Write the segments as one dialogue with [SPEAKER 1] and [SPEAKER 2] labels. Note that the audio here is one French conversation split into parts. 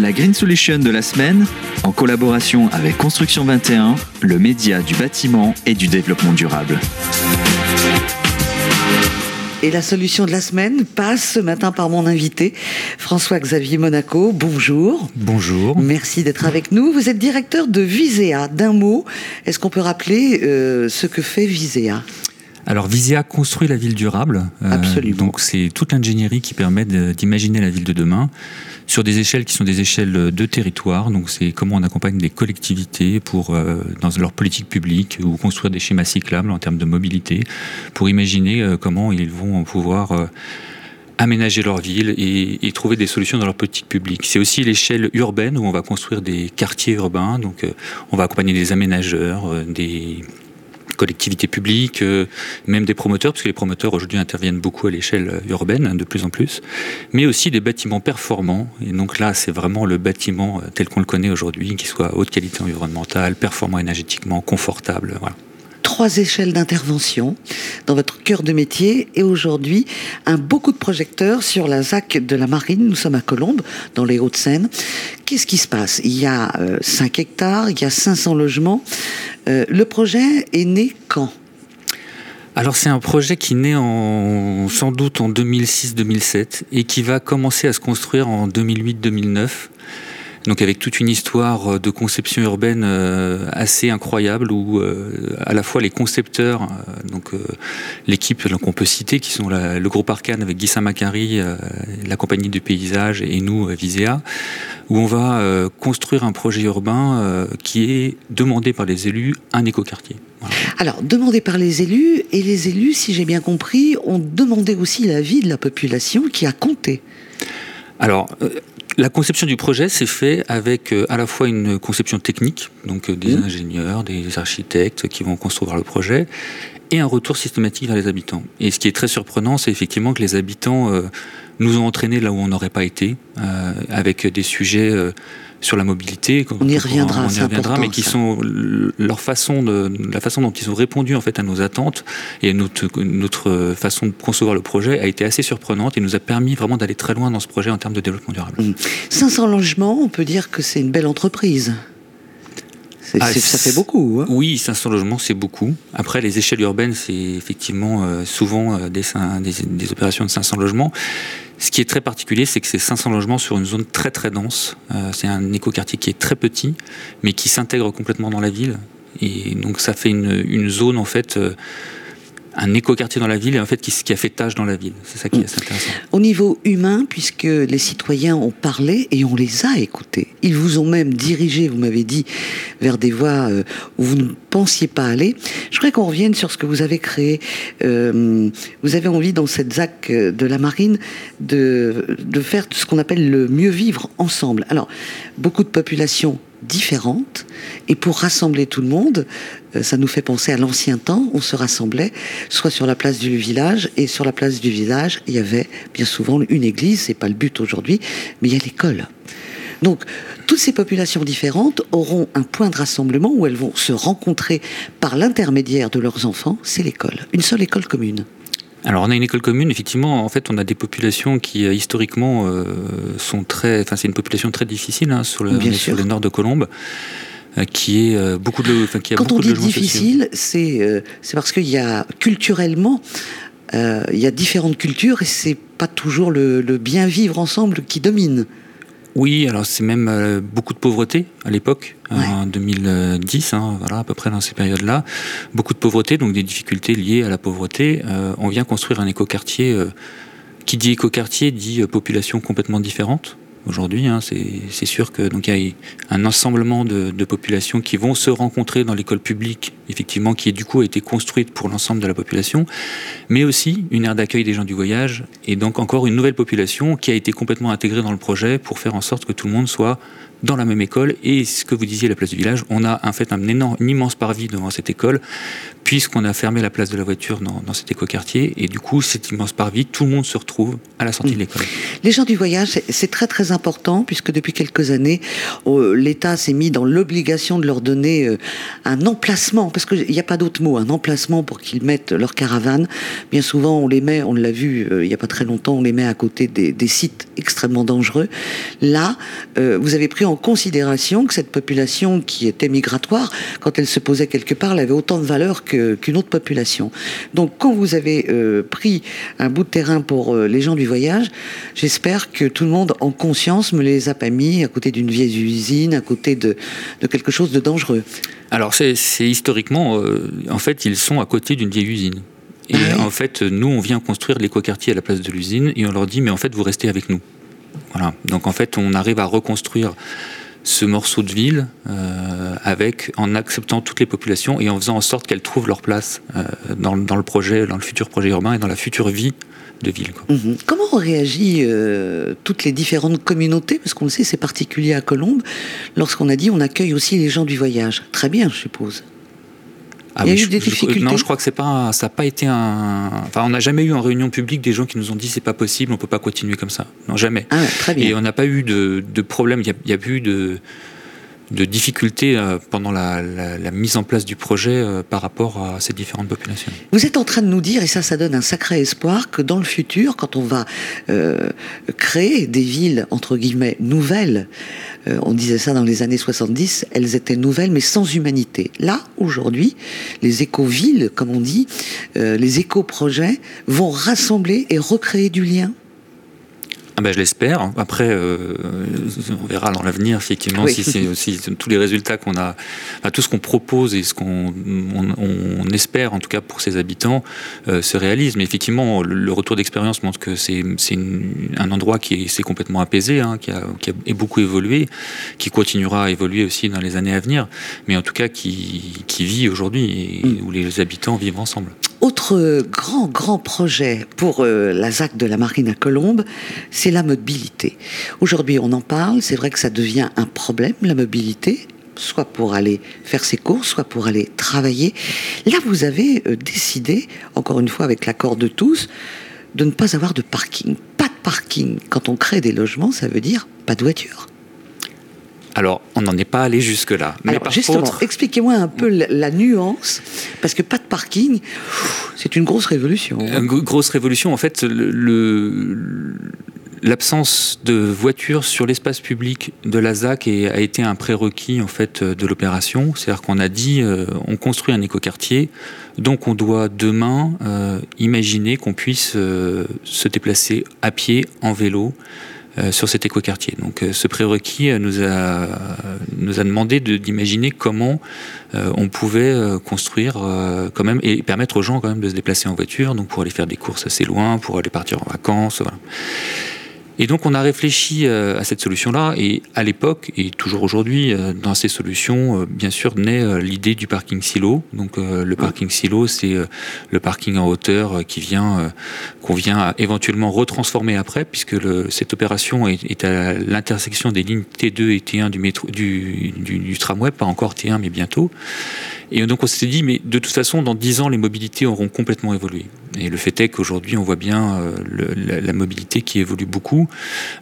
[SPEAKER 1] La Green Solution de la semaine, en collaboration avec Construction 21, le média du bâtiment et du développement durable.
[SPEAKER 2] Et la solution de la semaine passe ce matin par mon invité, François-Xavier Monaco. Bonjour.
[SPEAKER 3] Bonjour.
[SPEAKER 2] Merci d'être avec nous. Vous êtes directeur de Visea. D'un mot, est-ce qu'on peut rappeler euh, ce que fait Visea?
[SPEAKER 3] Alors Visea construit la ville durable.
[SPEAKER 2] Euh,
[SPEAKER 3] donc c'est toute l'ingénierie qui permet d'imaginer la ville de demain sur des échelles qui sont des échelles de territoire. Donc c'est comment on accompagne des collectivités pour euh, dans leur politique publique ou construire des schémas cyclables en termes de mobilité pour imaginer euh, comment ils vont pouvoir aménager leur ville et, et, trouver des solutions dans leur politique publique. C'est aussi l'échelle urbaine où on va construire des quartiers urbains. Donc on va accompagner des aménageurs, des collectivités publiques, euh, même des promoteurs, parce que les promoteurs aujourd'hui interviennent beaucoup à l'échelle euh, urbaine, hein, de plus en plus, mais aussi des bâtiments performants. Et donc là, c'est vraiment le bâtiment euh, tel qu'on le connaît aujourd'hui, qui soit haute qualité environnementale, performant énergétiquement, confortable.
[SPEAKER 2] Trois échelles d'intervention dans votre cœur de métier et aujourd'hui un beaucoup de projecteurs sur la ZAC de la Marine. Nous sommes à Colombes, dans les Hauts-de-Seine. Qu'est-ce qui se passe? Il y a 5 hectares, il y a 500 logements. Euh, le projet est né quand?
[SPEAKER 3] Alors c'est un projet qui naît en, sans doute en 2006-2007 et qui va commencer à se construire en 2008-2009 donc avec toute une histoire euh, de conception urbaine euh, assez incroyable où euh, à la fois les concepteurs, donc l'équipe qu'on peut citer, qui sont le groupe Arcane avec Guy Saint-Macary, la compagnie du paysage et nous, Visea, où on va construire un projet urbain qui est demandé par les élus, un écoquartier.
[SPEAKER 2] Alors, demandé par les élus, et les élus, si j'ai bien compris, ont demandé aussi l'avis de la population qui a compté.
[SPEAKER 3] Alors, la conception du projet s'est fait avec euh, à la fois une conception technique, donc euh, des mmh. ingénieurs, des architectes qui vont construire le projet, et un retour systématique vers les habitants. Et ce qui est très surprenant, c'est effectivement que les habitants euh, nous ont entraînés là où on n'aurait pas été, avec des sujets sur la mobilité.
[SPEAKER 2] On y reviendra,
[SPEAKER 3] on y reviendra mais qui sont leur façon de, la façon dont ils ont répondu en fait à nos attentes et notre, notre façon de concevoir le projet a été assez surprenante et nous a permis vraiment d'aller très loin dans ce projet en termes de développement durable.
[SPEAKER 2] 500 mmh. logements, on peut dire que c'est une belle entreprise. Ah, ça fait beaucoup. Hein
[SPEAKER 3] oui, 500 logements, c'est beaucoup. Après, les échelles urbaines, c'est effectivement euh, souvent euh, des, des, opérations de 500 logements. Ce qui est très particulier, c'est que c'est 500 logements sur une zone très très dense. Euh, c'est un écoquartier qui est très petit, mais qui s'intègre complètement dans la ville. Et donc ça fait une, une zone en fait un écoquartier dans la ville et en fait qui, qui a fait tâche dans la ville. C'est ça qui est intéressant.
[SPEAKER 2] Au niveau humain, puisque les citoyens ont parlé et on les a écoutés, ils vous ont même dirigé, vous m'avez dit, vers des voies euh, où vous ne pensiez pas aller. Je voudrais qu'on revienne sur ce que vous avez créé. Euh, vous avez envie dans cette ZAC de la marine de, de faire ce qu'on appelle le mieux vivre ensemble. Alors, beaucoup de populations différentes. Et pour rassembler tout le monde, euh, ça nous fait penser à l'ancien temps. On se rassemblait soit sur la place du village, et sur la place du village, il y avait bien souvent une église. C'est pas le but aujourd'hui, mais il y a l'école. Donc, toutes ces populations différentes auront un point de rassemblement où elles vont se rencontrer par l'intermédiaire de leurs enfants. C'est l'école, une seule école commune.
[SPEAKER 3] Alors on a une école commune, effectivement, en fait on a des populations qui euh, historiquement euh, sont très... Enfin c'est une population très difficile hein, sur, le, sur le nord de Colombes euh, qui est beaucoup de qui
[SPEAKER 2] a Quand on dit difficile, c'est c'est parce qu'il y a culturellement il y a différentes cultures et c'est pas toujours le, le bien vivre ensemble qui domine.
[SPEAKER 3] Oui, alors c'est même euh, beaucoup de pauvreté à l'époque, en 2010, hein, voilà, à peu près dans ces périodes-là. Beaucoup de pauvreté, donc des difficultés liées à la pauvreté. Euh, on vient construire un écoquartier. Euh, qui dit écoquartier dit population complètement différente aujourd'hui. Hein, c'est sûr que donc il y a un ensemble de, de, populations qui vont se rencontrer dans l'école publique, effectivement, qui du coup a été construite pour l'ensemble de la population, mais aussi une aire d'accueil des gens du voyage et donc encore une nouvelle population qui a été complètement intégrée dans le projet pour faire en sorte que tout le monde soit dans la même école. Et ce que vous disiez, la place du village, on a en fait un énorme, immense parvis devant cette école, puisqu'on a fermé la place de la voiture dans, dans cet écoquartier. Et du coup, cet immense parvis, tout le monde se retrouve à la sortie de l'école.
[SPEAKER 2] Les gens du voyage, c'est très très important, puisque depuis quelques années, euh, l'État s'est mis dans l'obligation de leur donner euh, un emplacement, parce qu'il n'y a pas d'autre mot, un emplacement pour qu'ils mettent leur caravane. Bien souvent, on les met, on l'a vu euh, il n'y a pas très longtemps, on les met à côté des, des sites extrêmement dangereux. Là, vous avez pris en considération que cette population qui était migratoire, quand elle se posait quelque part, elle avait autant de valeur qu'une autre population. Donc, quand vous avez pris un bout de terrain pour les gens du voyage, j'espère que tout le monde en conscience me les a pas mis à côté d'une vieille usine, à côté de, de quelque chose de dangereux.
[SPEAKER 3] Alors c'est historiquement, euh, en fait, ils sont à côté d'une vieille usine. Et ah en fait, nous, on vient construire l'écoquartier à la place de l'usine et on leur dit, mais en fait, vous restez avec nous. Donc en fait, on arrive à reconstruire ce morceau de ville euh, avec en acceptant toutes les populations et en faisant en sorte qu'elles trouvent leur place euh, dans, le projet, dans le futur projet urbain et dans la future vie de ville.
[SPEAKER 2] Mhm. Comment ont réagi euh, toutes les différentes communautés? Parce qu'on le sait, c'est particulier à Colombes, lorsqu'on a dit on accueille aussi les gens du voyage. Très bien, je suppose.
[SPEAKER 3] Ah il y a eu des difficultés. non, je crois que c'est pas, ça n'a pas été un. Enfin, on n'a jamais eu en réunion publique des gens qui nous ont dit c'est pas possible, on peut pas continuer comme ça. Non, jamais.
[SPEAKER 2] Ah, très bien.
[SPEAKER 3] Et on n'a pas eu de, de problème. Il y, a, eu de de difficultés euh, pendant la, mise en place du projet euh, par rapport à ces différentes populations.
[SPEAKER 2] Vous êtes en train de nous dire, et ça, ça donne un sacré espoir, que dans le futur, quand on va euh, créer des villes, entre guillemets, nouvelles, on disait ça dans les années 70, elles étaient nouvelles mais sans humanité. Là, aujourd'hui, les éco-villes, comme on dit, les éco-projets vont rassembler et recréer du lien
[SPEAKER 3] ah ben, je l'espère. Après, euh, on verra dans l'avenir, effectivement, si c'est aussi tous les résultats qu'on a, tout ce qu'on propose et ce qu'on on, espère, en tout cas pour ses habitants, euh, se réalise. Mais effectivement, le, retour d'expérience montre que c'est un endroit qui s'est complètement apaisé, hein, qui, a, qui a beaucoup évolué, qui continuera à évoluer aussi dans les années à venir, mais en tout cas qui, qui vit aujourd'hui et mm. où les habitants vivent ensemble.
[SPEAKER 2] Autre grand, grand projet pour euh, la ZAC de la Marine à Colombe, c'est la mobilité. Aujourd'hui, on en parle, c'est vrai que ça devient un problème, la mobilité, soit pour aller faire ses courses, soit pour aller travailler. Là, vous avez euh, décidé, encore une fois avec l'accord de tous, de ne pas avoir de parking. Pas de parking. Quand on crée des logements, ça veut dire pas de voiture.
[SPEAKER 3] Alors, on n'en est pas allé jusque-là.
[SPEAKER 2] Mais par justement, expliquez-moi un peu la, nuance, parce que pas de parking, c'est une grosse révolution.
[SPEAKER 3] Une grosse révolution, en fait, l'absence de voitures sur l'espace public de la ZAC a été un prérequis en fait de l'opération. C'est-à-dire qu'on a dit, euh, on construit un écoquartier, donc on doit demain euh, imaginer qu'on puisse euh, se déplacer à pied, en vélo, sur cet écoquartier. Donc euh, ce prérequis euh, nous a, nous a demandé d'imaginer comment on pouvait construire quand même et permettre aux gens quand même de se déplacer en voiture, donc pour aller faire des courses assez loin, pour aller partir en vacances. Voilà. Et donc on a réfléchi euh, à cette solution-là, et à l'époque, et toujours aujourd'hui, euh, dans ces solutions, euh, bien sûr, naît l'idée du parking silo. Donc le parking silo, c'est le parking en hauteur qui vient, qu'on vient éventuellement retransformer après, puisque cette opération est, à l'intersection des lignes T2 et T1 du, métro, du tramway, pas encore T1, mais bientôt. Et donc on s'est dit, mais de toute façon, dans 10 ans, les mobilités auront complètement évolué. Et le fait est qu'aujourd'hui, on voit bien euh, le, la, mobilité qui évolue beaucoup.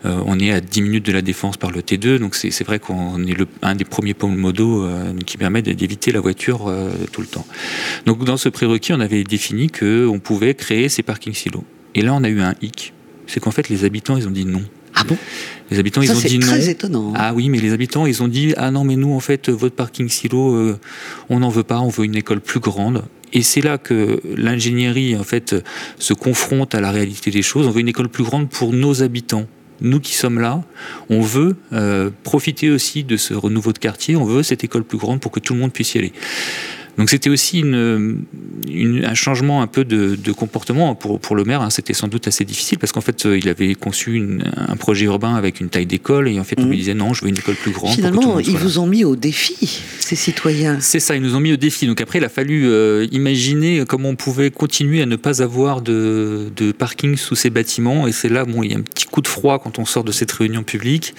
[SPEAKER 3] Euh, on est à 10 minutes de la défense par le T2, donc c'est vrai qu'on est le, un des premiers pommes modo euh, qui permet d'éviter la voiture euh, tout le temps. Donc dans ce prérequis, on avait défini qu'on pouvait créer ces parkings silos. Et là, on a eu un hic. C'est qu'en fait, les habitants, ils ont dit non.
[SPEAKER 2] Ah bon?
[SPEAKER 3] Les habitants, ils ont dit
[SPEAKER 2] très étonnant. Hein.
[SPEAKER 3] Ah oui, mais les habitants, ils ont dit ah non, mais nous, en fait, votre parking silo, on n'en veut pas, on veut une école plus grande. Et c'est là que l'ingénierie, en fait, se confronte à la réalité des choses. On veut une école plus grande pour nos habitants. Nous qui sommes là, on veut euh, profiter aussi de ce renouveau de quartier. On veut cette école plus grande pour que tout le monde puisse y aller. Donc c'était aussi une, un changement un peu de, comportement pour, pour le maire. Hein. C'était sans doute assez difficile parce qu'en fait, il avait conçu un projet urbain avec une taille d'école et en fait, on lui mmh. disait non, je veux une école plus grande.
[SPEAKER 2] Finalement, ils vous ont mis au défi, ces citoyens.
[SPEAKER 3] C'est ça, ils nous ont mis au défi. Donc après, il a fallu euh, imaginer comment on pouvait continuer à ne pas avoir de, de parking sous ces bâtiments. Et c'est là, bon, il y a un petit coup de froid quand on sort de cette réunion publique.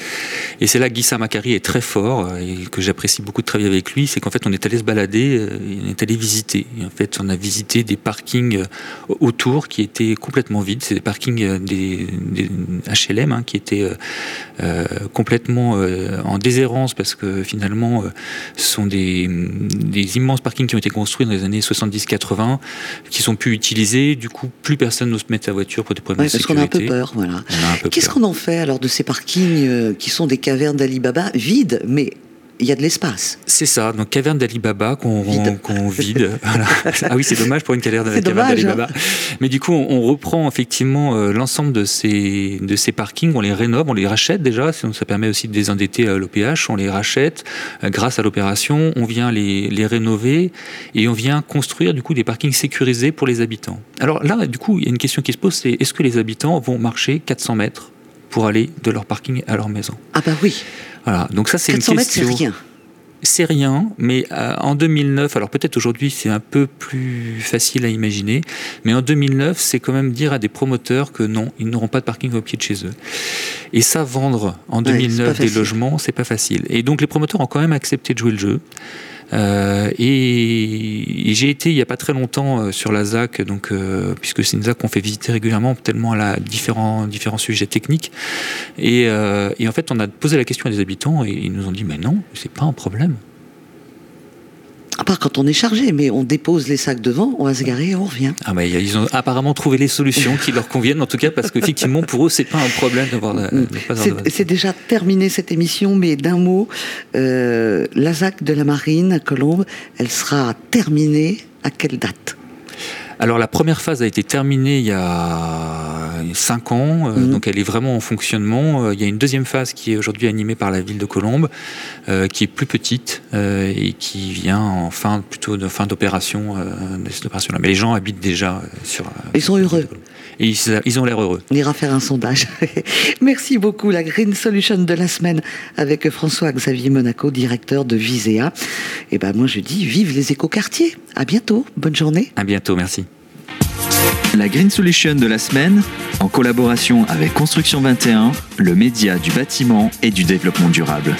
[SPEAKER 3] Et c'est là que Guy Macari est très fort euh, et que j'apprécie beaucoup de travailler avec lui. C'est qu'en fait, on est allé se balader euh, on est allé visiter. Et en fait, on a visité des parkings euh, autour qui étaient complètement vides. C'est des parkings euh, des, HLM hein, qui étaient euh, complètement en déshérence parce que finalement, ce sont des, des, immenses parkings qui ont été construits dans les années 70-80 qui sont plus utilisés. Du coup, plus personne n'ose mettre sa voiture pour des problèmes de sécurité.
[SPEAKER 2] Parce qu'on a un peu peur, voilà. Qu'est-ce qu'on en fait alors de ces parkings qui sont des cavernes d'Alibaba vides, mais il y a de l'espace.
[SPEAKER 3] C'est ça, donc caverne d'Alibaba qu'on vide. Ah oui, c'est dommage pour une caverne, d'Alibaba. Hein. Mais du coup, on, reprend effectivement euh, l'ensemble de ces, de ces parkings, on les rénove, on les rachète déjà, sinon ça permet aussi de désendetter euh, l'OPH, on les rachète euh, grâce à l'opération, on vient les, les rénover et on vient construire du coup des parkings sécurisés pour les habitants. Alors là, du coup, il y a une question qui se pose, c'est est-ce que les habitants vont marcher 400 mètres pour aller de leur parking à leur maison?
[SPEAKER 2] Ah bah oui
[SPEAKER 3] voilà, donc ça c'est une
[SPEAKER 2] question. c'est rien.
[SPEAKER 3] C'est rien, mais euh, en 2009, alors peut-être aujourd'hui c'est un peu plus facile à imaginer, mais en 2009, c'est quand même dire à des promoteurs que non, ils n'auront pas de parking au pied de chez eux. Et ça, vendre en 2009 des logements, c'est pas facile. Et donc les promoteurs ont quand même accepté de jouer le jeu. Euh, et, j'ai été il n'y a pas très longtemps euh, sur la ZAC, donc, euh, puisque c'est une ZAC qu'on fait visiter régulièrement, tellement elle a différents, sujets techniques. Et, et, en fait, on a posé la question à des habitants et ils nous ont dit Mais non, c'est pas un problème.
[SPEAKER 2] À part quand on est chargé, mais on dépose les sacs devant, on va se garer et on revient.
[SPEAKER 3] Ah bah, ils ont apparemment trouvé les solutions qui leur conviennent, en tout cas, parce qu'effectivement, pour eux, c'est pas un problème d'avoir.
[SPEAKER 2] C'est déjà terminé cette émission, mais d'un mot, euh, la ZAC de la Marine à Colombe, elle sera terminée à quelle date?
[SPEAKER 3] Alors la première phase a été terminée il y a 5 ans, euh, mhm. donc elle est vraiment en fonctionnement. Euh, il y a une deuxième phase qui est aujourd'hui animée par la ville de Colombes, euh, qui est plus petite et qui vient en fin plutôt de fin d'opération. Mais les gens habitent déjà sur.
[SPEAKER 2] Ils sont heureux.
[SPEAKER 3] Et ils, ont l'air heureux.
[SPEAKER 2] On ira faire un sondage. Merci beaucoup. La Green Solution de la semaine avec François-Xavier Monaco, directeur de Visea. Et ben moi je dis vive les écoquartiers. À bientôt. Bonne journée.
[SPEAKER 3] À bientôt. Merci.
[SPEAKER 1] La Green Solution de la semaine, en collaboration avec Construction 21, le média du bâtiment et du développement durable.